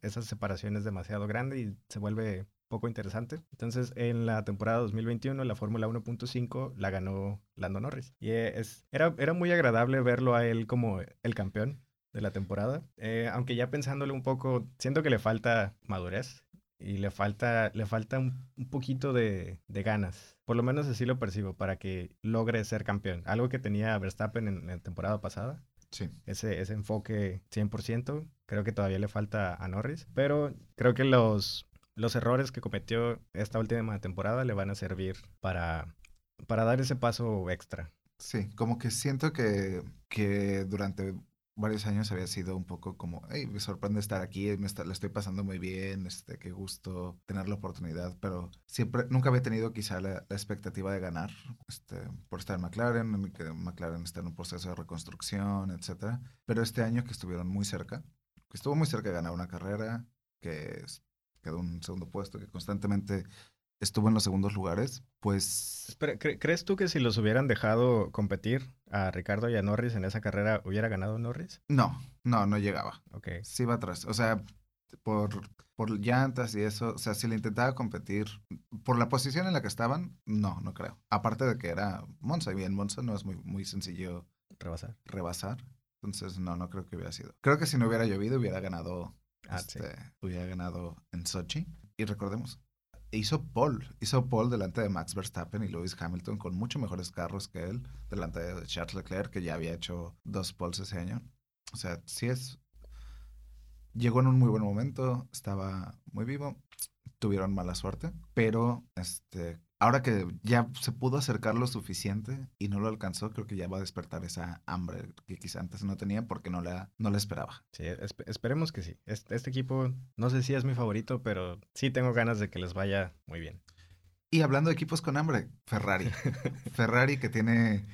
esa separación es demasiado grande y se vuelve poco interesante. Entonces, en la temporada 2021, la Fórmula 1.5 la ganó Lando Norris. Y es, era, era muy agradable verlo a él como el campeón de la temporada. Eh, aunque ya pensándole un poco, siento que le falta madurez y le falta, le falta un, un poquito de, de, ganas. Por lo menos así lo percibo, para que logre ser campeón. Algo que tenía Verstappen en, en la temporada pasada. Sí. Ese, ese enfoque 100%, creo que todavía le falta a Norris. Pero creo que los, los errores que cometió esta última temporada le van a servir para, para dar ese paso extra. Sí, como que siento que, que durante varios años había sido un poco como, hey, me sorprende estar aquí, me está, le estoy pasando muy bien, este, qué gusto tener la oportunidad, pero siempre, nunca había tenido quizá la, la expectativa de ganar, este, por estar en McLaren, que McLaren está en un proceso de reconstrucción, etcétera, pero este año que estuvieron muy cerca, que estuvo muy cerca de ganar una carrera, que quedó un segundo puesto, que constantemente estuvo en los segundos lugares, pues... Espera, ¿cre ¿crees tú que si los hubieran dejado competir a Ricardo y a Norris en esa carrera, hubiera ganado Norris? No, no, no llegaba. Ok. Sí va atrás. O sea, por, por llantas y eso, o sea, si le intentaba competir por la posición en la que estaban, no, no creo. Aparte de que era Monza, y bien, Monza no es muy, muy sencillo rebasar. Rebasar. Entonces, no, no creo que hubiera sido. Creo que si no hubiera llovido, hubiera ganado Ah, este, sí. hubiera ganado en Sochi. Y recordemos, hizo Paul, hizo Paul delante de Max Verstappen y Lewis Hamilton con mucho mejores carros que él, delante de Charles Leclerc, que ya había hecho dos poles ese año. O sea, sí es. Llegó en un muy buen momento, estaba muy vivo, tuvieron mala suerte, pero este, ahora que ya se pudo acercar lo suficiente y no lo alcanzó, creo que ya va a despertar esa hambre que quizá antes no tenía porque no la, no la esperaba. Sí, esp esperemos que sí. Este, este, equipo, no sé si es mi favorito, pero sí tengo ganas de que les vaya muy bien. Y hablando de equipos con hambre, Ferrari. Ferrari que tiene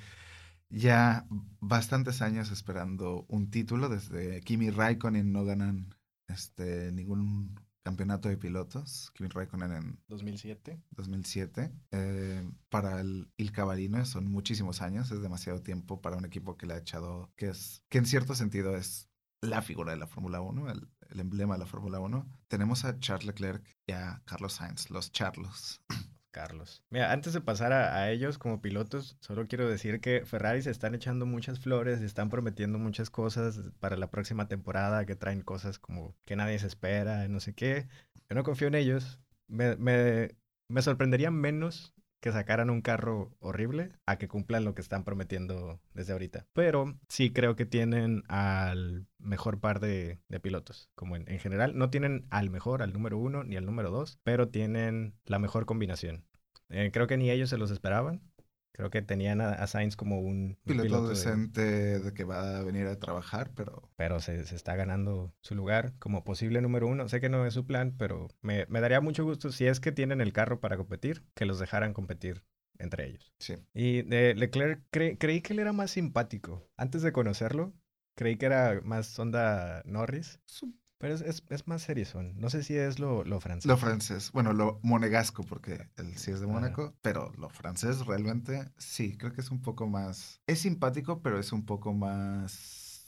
ya bastantes años esperando un título, desde Kimi Raikkonen no ganan este, ningún campeonato de pilotos, Kimi Raikkonen en 2007. 2007. Eh, para el Il Cavalino son muchísimos años, es demasiado tiempo para un equipo que le ha echado, que es, que en cierto sentido es la figura de la Fórmula 1, el, el, emblema de la Fórmula 1. Tenemos a Charles Leclerc y a Carlos Sainz, los Charlos. Carlos. Mira, antes de pasar a, ellos como pilotos, solo quiero decir que Ferrari se están echando muchas flores, están prometiendo muchas cosas para la próxima temporada, que traen cosas como que nadie se espera, no sé qué. Yo no confío en ellos. Me, me, me sorprendería menos que sacaran un carro horrible a que cumplan lo que están prometiendo desde ahorita. Pero sí creo que tienen al mejor par de, pilotos. Como en, en, general, no tienen al mejor, al número uno, ni al número dos, pero tienen la mejor combinación. Eh, creo que ni ellos se los esperaban. Creo que tenían a, a Sainz como un, piloto, un piloto decente de... de... que va a venir a trabajar, pero... Pero se, se, está ganando su lugar como posible número uno. Sé que no es su plan, pero me, me daría mucho gusto si es que tienen el carro para competir, que los dejaran competir entre ellos. Sí. Y de Leclerc cre creí que él era más simpático. Antes de conocerlo, creí que era más onda Norris. Pero es, es, es más serizón. No sé si es lo, lo francés. Lo francés. Bueno, lo monegasco, porque él sí es de. Mónaco. Pero lo francés realmente sí, creo que es un poco más. Es simpático, pero es un poco más.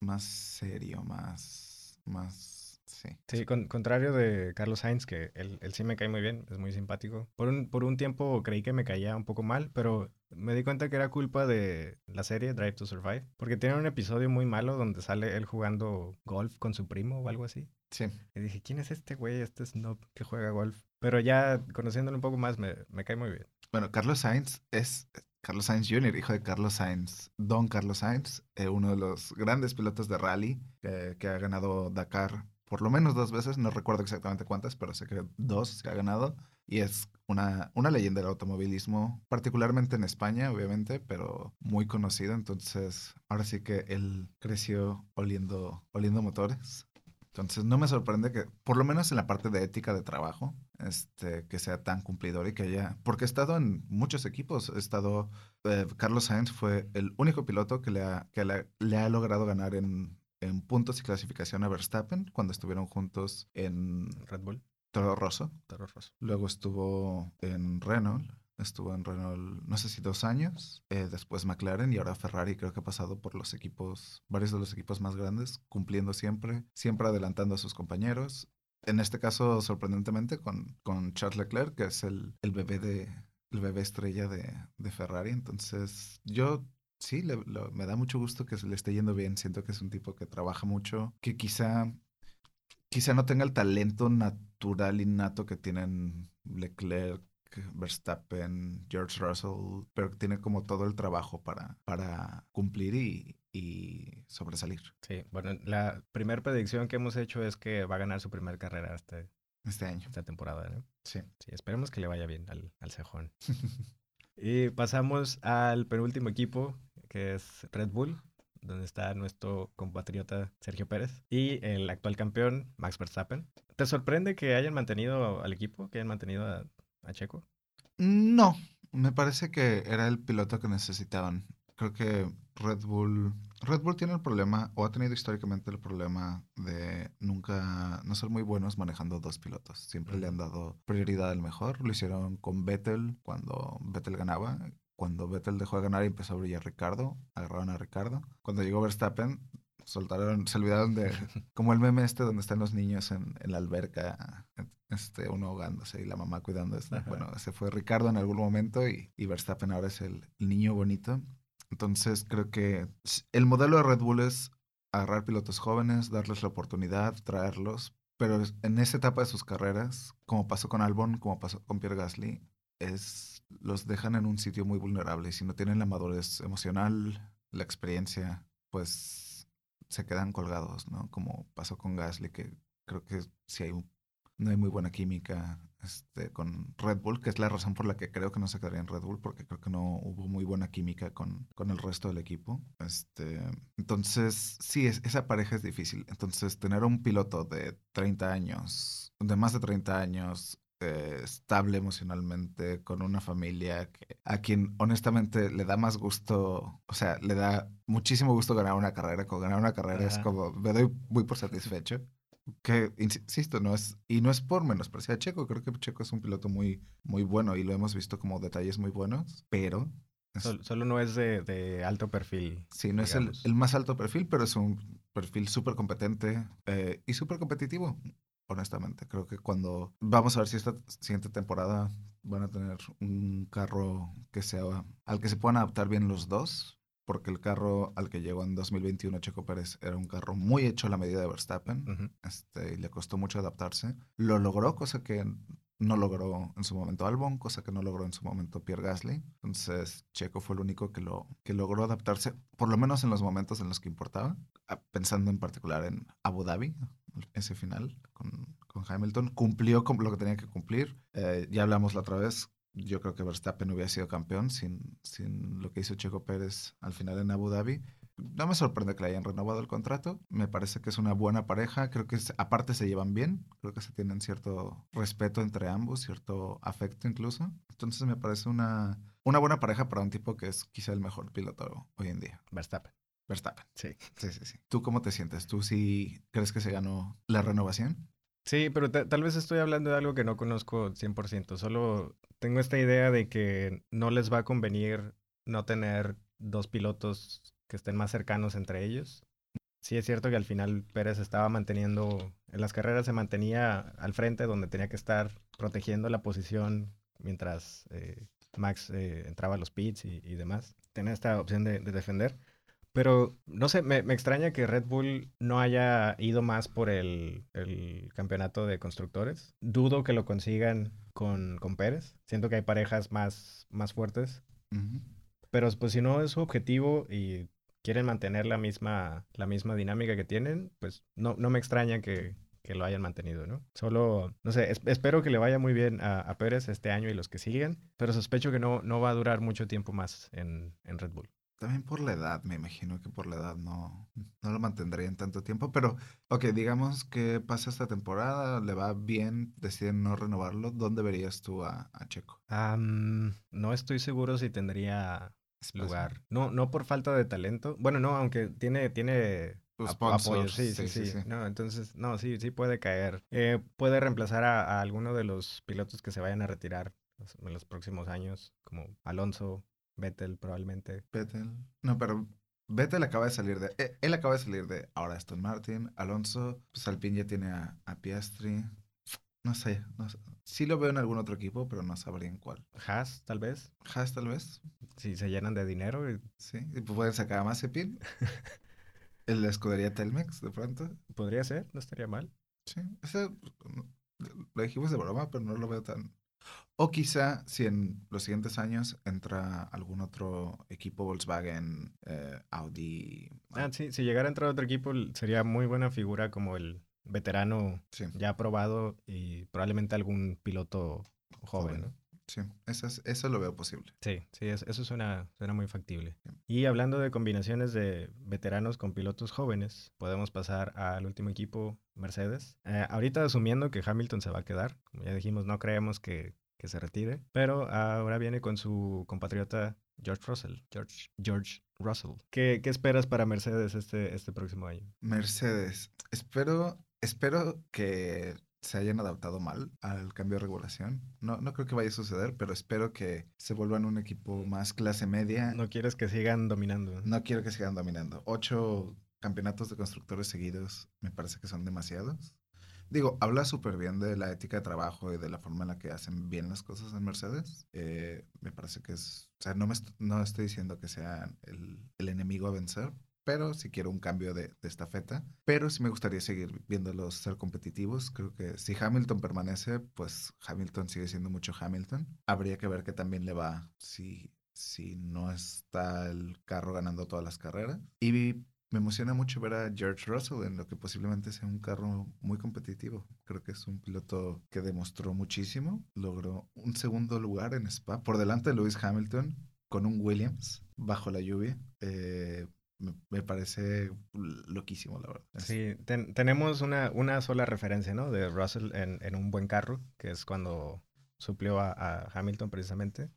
Más serio, más. Más. Sí. Sí, con- contrario de Carlos Sainz, que él, él sí me cae muy bien, es muy simpático. Por un, por un tiempo creí que me caía un poco mal, pero me di cuenta que era culpa de la serie Drive to Survive, porque tiene un episodio muy malo donde sale él jugando golf con su primo o algo así. Sí. Y dije, ¿quién es este güey, este snob que juega golf? Pero ya conociéndolo un poco más, me, me cae muy bien. Bueno, Carlos Sainz es Carlos Sainz Jr., hijo de Carlos Sainz, Don Carlos Sainz, eh, uno de los grandes pilotos de rally que, que ha ganado Dakar por lo menos dos veces, no recuerdo exactamente cuántas, pero sé que dos se ha ganado. Y es una, una leyenda del automovilismo, particularmente en España, obviamente, pero muy conocido. Entonces, ahora sí que él creció oliendo, oliendo motores. Entonces no me sorprende que, por lo menos en la parte de ética de trabajo, este, que sea tan cumplidor y que haya, porque he estado en muchos equipos, he estado, eh, Carlos Sainz fue el único piloto que le ha, que le, le ha logrado ganar en, en puntos y clasificación a Verstappen cuando estuvieron juntos en Red Bull, Toro Rosso. Toro Rosso. Luego estuvo en Renault. Estuvo en Renault, no sé si dos años. eh, después McLaren y ahora Ferrari. Creo que ha pasado por los equipos, varios de los equipos más grandes, cumpliendo siempre, siempre adelantando a sus compañeros. En este caso, sorprendentemente, con, con Charles Leclerc, que es el, el bebé de el bebé estrella de, de Ferrari. Entonces, yo sí, le- lo- me da mucho gusto que se le esté yendo bien. Siento que es un tipo que trabaja mucho, que quizá quizá no tenga el talento natural innato que tienen Leclerc, Verstappen, George Russell, pero que tiene como todo el trabajo para, para cumplir y, y sobresalir Sí, bueno, la primera predicción que hemos hecho es que va a ganar su primera carrera este, este año. esta temporada, ¿no? Sí. Sí, esperemos que le vaya bien al, al cejón. y pasamos al penúltimo equipo, que es Red Bull, donde está nuestro compatriota Sergio Pérez y el actual campeón Max Verstappen. ¿Te sorprende que hayan mantenido al equipo, que hayan mantenido a, a Checo? No, me parece que era el piloto que necesitaban. Creo que Red Bull, Red Bull tiene el problema, o ha tenido históricamente el problema de nunca, no ser muy buenos manejando dos pilotos. Siempre le han dado prioridad al mejor. Lo hicieron con Vettel cuando Vettel ganaba. Cuando Vettel dejó de ganar y empezó a brillar Ricardo, agarraron a Ricardo. Cuando llegó Verstappen, soltaron, se olvidaron de, como el meme este donde están los niños en, en la alberca, este, uno ahogándose y la mamá cuidando. Este. Bueno, ese fue Ricardo en algún momento y, y Verstappen ahora es el, el niño bonito. Entonces creo que el modelo de Red Bull es agarrar pilotos jóvenes, darles la oportunidad, traerlos, pero en esa etapa de sus carreras, como pasó con Albon, como pasó con Pierre Gasly, es los dejan en un sitio muy vulnerable si no tienen la madurez emocional, la experiencia, pues se quedan colgados, ¿no? Como pasó con Gasly, que creo que si hay un- no hay muy buena química este, con Red Bull, que es la razón por la que creo que no se quedaría en Red Bull, porque creo que no hubo muy buena química con, con el resto del equipo. Este, entonces, sí, es, esa pareja es difícil. Entonces, tener un piloto de 30 años, de más de 30 años, eh, estable emocionalmente, con una familia que, a quien honestamente le da más gusto, o sea, le da muchísimo gusto ganar una carrera. Con ganar una carrera es como, me doy muy por satisfecho. Que, insi- insisto, no es, y no es por menospreciar a Checo, creo que Checo es un piloto muy, muy bueno y lo hemos visto como detalles muy buenos, pero es- Sol- solo no es de, de alto perfil. sí, no es el, el más alto perfil, pero es un perfil súper competente eh, y súper competitivo, honestamente. Creo que cuando vamos a ver si esta siguiente temporada van a tener un carro que sea al que se puedan adaptar bien los dos, porque el carro al que llegó en 2021 Checo Pérez era un carro muy hecho a la medida de Verstappen Ujú. este, y le costó mucho adaptarse. Lo logró, cosa que no logró en su momento Albon, cosa que no logró en su momento Pierre Gasly. Entonces, Checo fue el único que, lo, que logró adaptarse, por lo menos en los momentos en los que importaba, Ah, pensando en particular en Abu Dhabi, ese final con, con Hamilton. Cumplió con lo que tenía que cumplir. Eh, ya hablamos la otra vez. Yo creo que Verstappen hubiera sido campeón sin, sin lo que hizo Checo Pérez al final en Abu Dhabi. No me sorprende que le hayan renovado el contrato. Me parece que es una buena pareja. Creo que aparte se llevan bien. Creo que se tienen cierto respeto entre ambos, cierto afecto incluso. Entonces me parece una, una buena pareja para un tipo que es quizá el mejor piloto hoy en día. Verstappen. Verstappen. Sí. Sí, sí, sí. ¿Tú cómo te sientes? ¿Tú sí crees que se ganó la renovación? Sí, pero ta- tal vez estoy hablando de algo que no conozco 100%. Solo tengo esta idea de que no les va a convenir no tener dos pilotos que estén más cercanos entre ellos. Sí es cierto que al final Pérez estaba manteniendo, en las carreras se mantenía al frente donde tenía que estar protegiendo la posición mientras eh, Max eh, entraba a los pits y, y demás. Tenía esta opción de, de defender. Pero no sé, me, me extraña que Red Bull no haya ido más por el, el campeonato de constructores. Dudo que lo consigan con, con Pérez. Siento que hay parejas más, más fuertes. Ujú. Pero pues si no es su objetivo y quieren mantener la misma, la misma dinámica que tienen, pues no, no me extraña que, que lo hayan mantenido, ¿no? Solo, no sé, es- espero que le vaya muy bien a, a Pérez este año y los que siguen, pero sospecho que no, no va a durar mucho tiempo más en, en Red Bull. También por la edad, me imagino que por la edad no, no lo mantendría en tanto tiempo. Pero, ok, digamos que pasa esta temporada, le va bien, deciden no renovarlo. ¿Dónde verías tú a, a Checo? Am, no estoy seguro si tendría Espacio. lugar. No, no por falta de talento. Bueno, no, aunque tiene, tiene apoyo. Sí, sí, sí, sí. sí, sí. No, entonces, no, sí, sí puede caer. Eh, puede reemplazar a, a alguno de los pilotos que se vayan a retirar los- en los próximos años, como Alonso, Vettel probablemente. Vettel. No, pero Vettel acaba de salir de. eh, Él acaba de salir de ahora Aston Martin. Alonso, pues Alpine ya tiene a, a Piastri. No sé, no sé. Sí lo veo en algún otro equipo, pero no sabría en cuál. Haas, tal vez, Haas, tal vez. si se llenan de dinero. y Sí. Y pues pueden sacar a Mazepin. El la escudería Telmex, de pronto. Podría ser, no estaría mal. Sí. Ese, lo dijimos de broma, pero no lo veo tan. O quizá si en los siguientes años entra algún otro equipo Volkswagen, eh, Audi. Ah, sí, si llegara a entrar otro equipo, sería muy buena figura como el veterano sí. ya probado y probablemente algún piloto joven, Joven. ¿no? Sí, eso, es- eso lo veo posible. Sí, sí, es- eso suena, suena muy factible. Y hablando de combinaciones de veteranos con pilotos jóvenes, podemos pasar al último equipo, Mercedes. Eh, ahorita asumiendo que Hamilton se va a quedar, como ya dijimos, no creemos que, que se retire, pero ahora viene con su compatriota George Russell. George, George Russell. ¿Qué, qué esperas para Mercedes este, este próximo año? Mercedes, espero, espero que se hayan adaptado mal al cambio de regulación. No, no creo que vaya a suceder, pero espero que se vuelvan un equipo más clase media. No quieres que sigan dominando. No quiero que sigan dominando. Ocho campeonatos de constructores seguidos me parece que son demasiados. Digo, habla súper bien de la ética de trabajo y de la forma en la que hacen bien las cosas en Mercedes. Eh, me parece que es, o sea, no, me est- no estoy diciendo que sean el, el enemigo a vencer, pero sí quiero un cambio de, de estafeta. Pero sí me gustaría seguir viéndolos ser competitivos. Creo que si Hamilton permanece, pues Hamilton sigue siendo mucho Hamilton. Habría que ver qué también le va si, si no está el carro ganando todas las carreras. Y me emociona mucho ver a George Russell en lo que posiblemente sea un carro muy competitivo. Creo que es un piloto que demostró muchísimo. Logró un segundo lugar en Spa por delante de Lewis Hamilton con un Williams bajo la lluvia. Eh, me, parece loquísimo, la verdad. Sí, ten- tenemos una, una sola referencia, ¿no? De Russell en, en un buen carro, que es cuando suplió a, a Hamilton precisamente.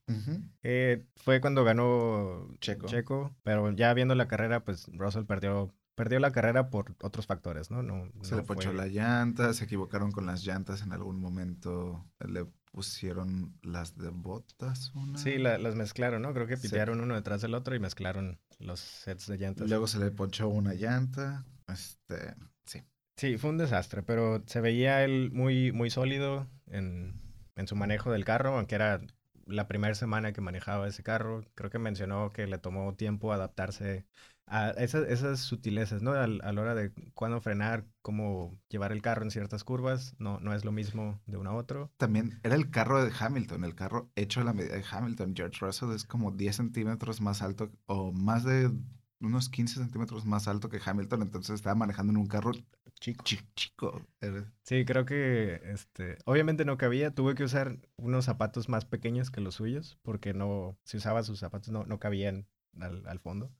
Eh, fue cuando ganó Checo. Checo, pero ya viendo la carrera, pues Russell perdió, perdió la carrera por otros factores, ¿no? no Se no le ponchó fue- la llanta, se equivocaron con las llantas en algún momento. Le pusieron las de botas. Una. Sí, la- las mezclaron, ¿no? Creo que Sí. pitearon uno detrás del otro y mezclaron los sets de llantas. Luego se le ponchó una llanta. Este, sí. Sí, fue un desastre, pero se veía él muy, muy sólido en, en su manejo del carro, aunque era la primera semana que manejaba ese carro. Creo que mencionó que le tomó tiempo adaptarse a esas, esas sutilezas, ¿no? Al- a la hora de cuándo frenar, cómo llevar el carro en ciertas curvas. No, no es lo mismo de uno a otro. También era el carro de Hamilton, el carro hecho a la medida de Hamilton. George Russell es como 10 centímetros más alto o más de unos 15 centímetros más alto que Hamilton, entonces estaba manejando en un carro Chico. chi- chico. Sí, creo que este, obviamente no cabía. Tuve que usar unos zapatos más pequeños que los suyos, porque no, si usaba sus zapatos no, no cabían al, al fondo.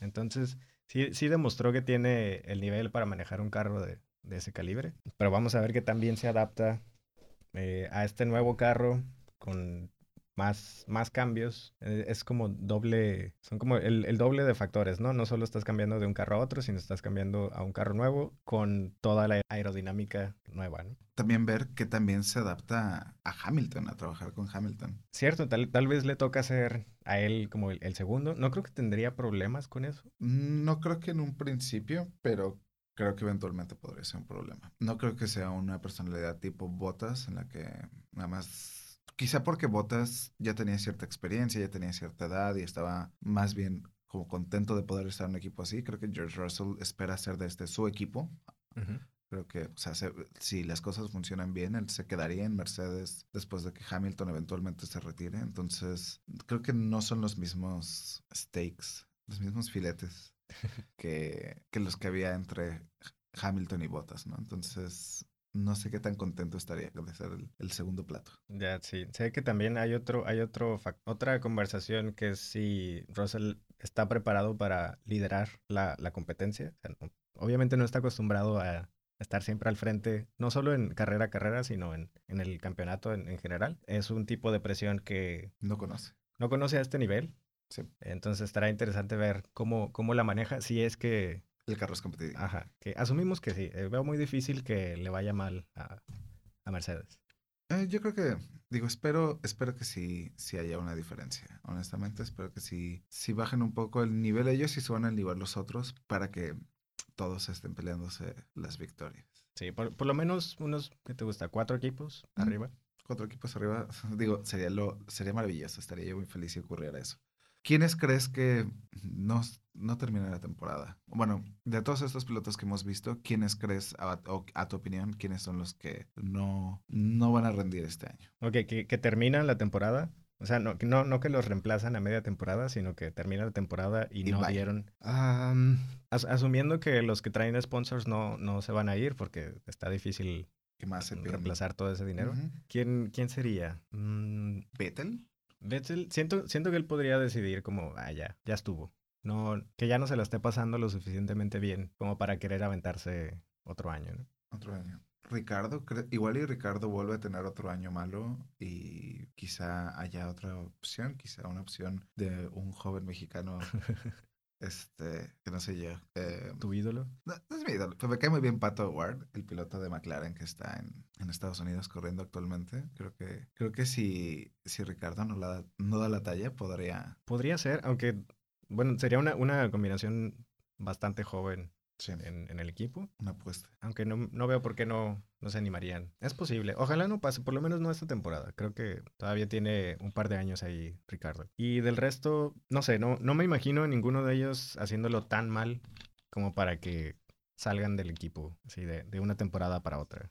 Entonces, sí, sí demostró que tiene el nivel para manejar un carro de, de ese calibre. Pero vamos a ver que también se adapta eh, a este nuevo carro con más, más cambios. Eh, es como doble, son como el, el, doble de factores, ¿no? No solo estás cambiando de un carro a otro, sino estás cambiando a un carro nuevo con toda la aerodinámica nueva, ¿no? También ver que también se adapta a Hamilton, a trabajar con Hamilton. Cierto, tal, tal vez le toca ser a él como el, el segundo. No creo que tendría problemas con eso. No creo que en un principio, pero creo que eventualmente podría ser un problema. No creo que sea una personalidad tipo Botas en la que nada más Quizá porque Botas ya tenía cierta experiencia, ya tenía cierta edad y estaba más bien como contento de poder estar en un equipo así. Creo que George Russell espera ser de este su equipo. Creo que, o sea, si las cosas funcionan bien, él se quedaría en Mercedes después de que Hamilton eventualmente se retire. Entonces, creo que no son los mismos stakes, los mismos filetes que, que los que había entre Hamilton y Bottas, ¿no? Entonces, no sé qué tan contento estaría de ser el, segundo plato. Ya, sí. Sé que también hay otro, hay otro, otra conversación que es si Russell está preparado para liderar la, la competencia. obviamente no está acostumbrado a estar siempre al frente, no solo en carrera a carrera, sino en, en el campeonato en, en, general. Es un tipo de presión que... No conoce. No conoce a este nivel. Sí. Entonces estará interesante ver cómo, cómo la maneja, si es que el carro es competitivo. Ajá, que asumimos que sí. Eh, veo muy difícil que le vaya mal a, a Mercedes. Eh, yo creo que, digo, espero, espero que sí, sí haya una diferencia. Honestamente, espero que sí, sí bajen un poco el nivel ellos y suban el nivel los otros para que todos estén peleándose las victorias. Sí, por, por lo menos unos, ¿qué te gusta? ¿Cuatro equipos arriba? Cuatro equipos arriba. Digo, sería, lo, sería maravilloso. Estaría yo muy feliz si ocurriera eso. ¿Quiénes crees que no, no termina la temporada? Bueno, de todos estos pilotos que hemos visto, ¿quiénes crees, a, a tu opinión, quiénes son los que no, no van a rendir este año? Ok, que, que terminan la temporada. O sea, no, no, no que los reemplazan a media temporada, sino que termina la temporada y, no dieron. asumiendo que los que traen sponsors no, no se van a ir porque está difícil más reemplazar todo ese dinero. ¿Quién, ¿Quién sería? Mm, ¿Vettel? Vettel, siento, siento que él podría decidir como, ah, ya, ya estuvo. No, que ya no se lo esté pasando lo suficientemente bien como para querer aventarse otro año, ¿no? Otro año. Ricardo, igual y Ricardo vuelve a tener otro año malo y quizá haya otra opción, quizá una opción de un joven mexicano Este, que no sé yo. Eh, ¿Tu ídolo? No, es mi ídolo. Pues me cae muy bien Pato Ward, el piloto de McLaren que está en, en, Estados Unidos corriendo actualmente. Creo que, creo que si, si Ricardo no, la, no da la talla, podría. Podría ser, aunque, bueno, sería una, una combinación bastante joven en, el equipo. Una apuesta. Aunque no, no, veo por qué no, no se animarían. Es posible. Ojalá no pase, por lo menos no esta temporada. Creo que todavía tiene un par de años ahí Ricardo. Y del resto, no sé, no, no me imagino a ninguno de ellos haciéndolo tan mal como para que salgan del equipo, así de, de una temporada para otra.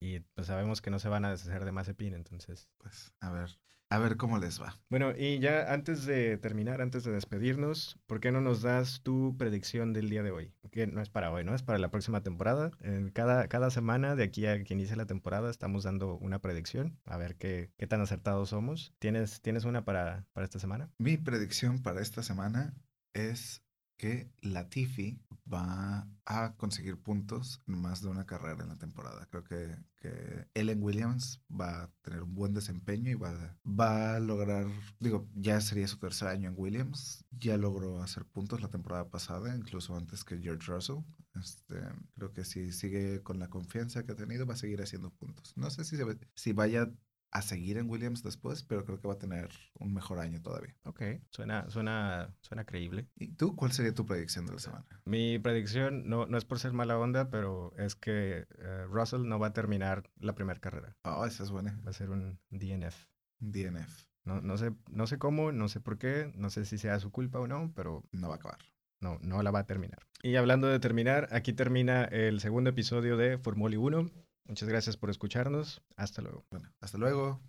Y pues sabemos que no se van a deshacer de Mazepin, entonces. Pues a ver, a ver cómo les va. Bueno, y ya antes de terminar, antes de despedirnos, ¿por qué no nos das tu predicción del día de hoy? Que no es para hoy, ¿no? Es para la próxima temporada. En cada, cada semana, de aquí a que inicie la temporada, estamos dando una predicción. A ver qué, qué tan acertados somos. ¿Tienes, ¿tienes una para, para esta semana? Mi predicción para esta semana es que Latifi va a conseguir puntos en más de una carrera en la temporada. Creo que, que Ellen Williams va a tener un buen desempeño y va, va a lograr, digo, ya sería su tercer año en Williams, ya logró hacer puntos la temporada pasada, incluso antes que George Russell. Este, creo que si sigue con la confianza que ha tenido, va a seguir haciendo puntos. No sé si, se, si vaya a seguir en Williams después, pero creo que va a tener un mejor año todavía. Ok, suena, suena, suena creíble. ¿Y tú cuál sería tu predicción de la semana? Mi predicción no, no es por ser mala onda, pero es que eh, Russell no va a terminar la primera carrera. Oh, esa es buena. Va a ser un DNF. DNF. No, no, sé, no sé cómo, no sé por qué, no sé si sea su culpa o no, pero... No va a acabar. No, no la va a terminar. Y hablando de terminar, aquí termina el segundo episodio de Formuli 1. Muchas gracias por escucharnos. Hasta luego. Bueno, hasta luego.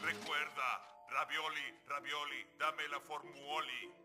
Recuerda, ravioli, ravioli, dame la formuoli.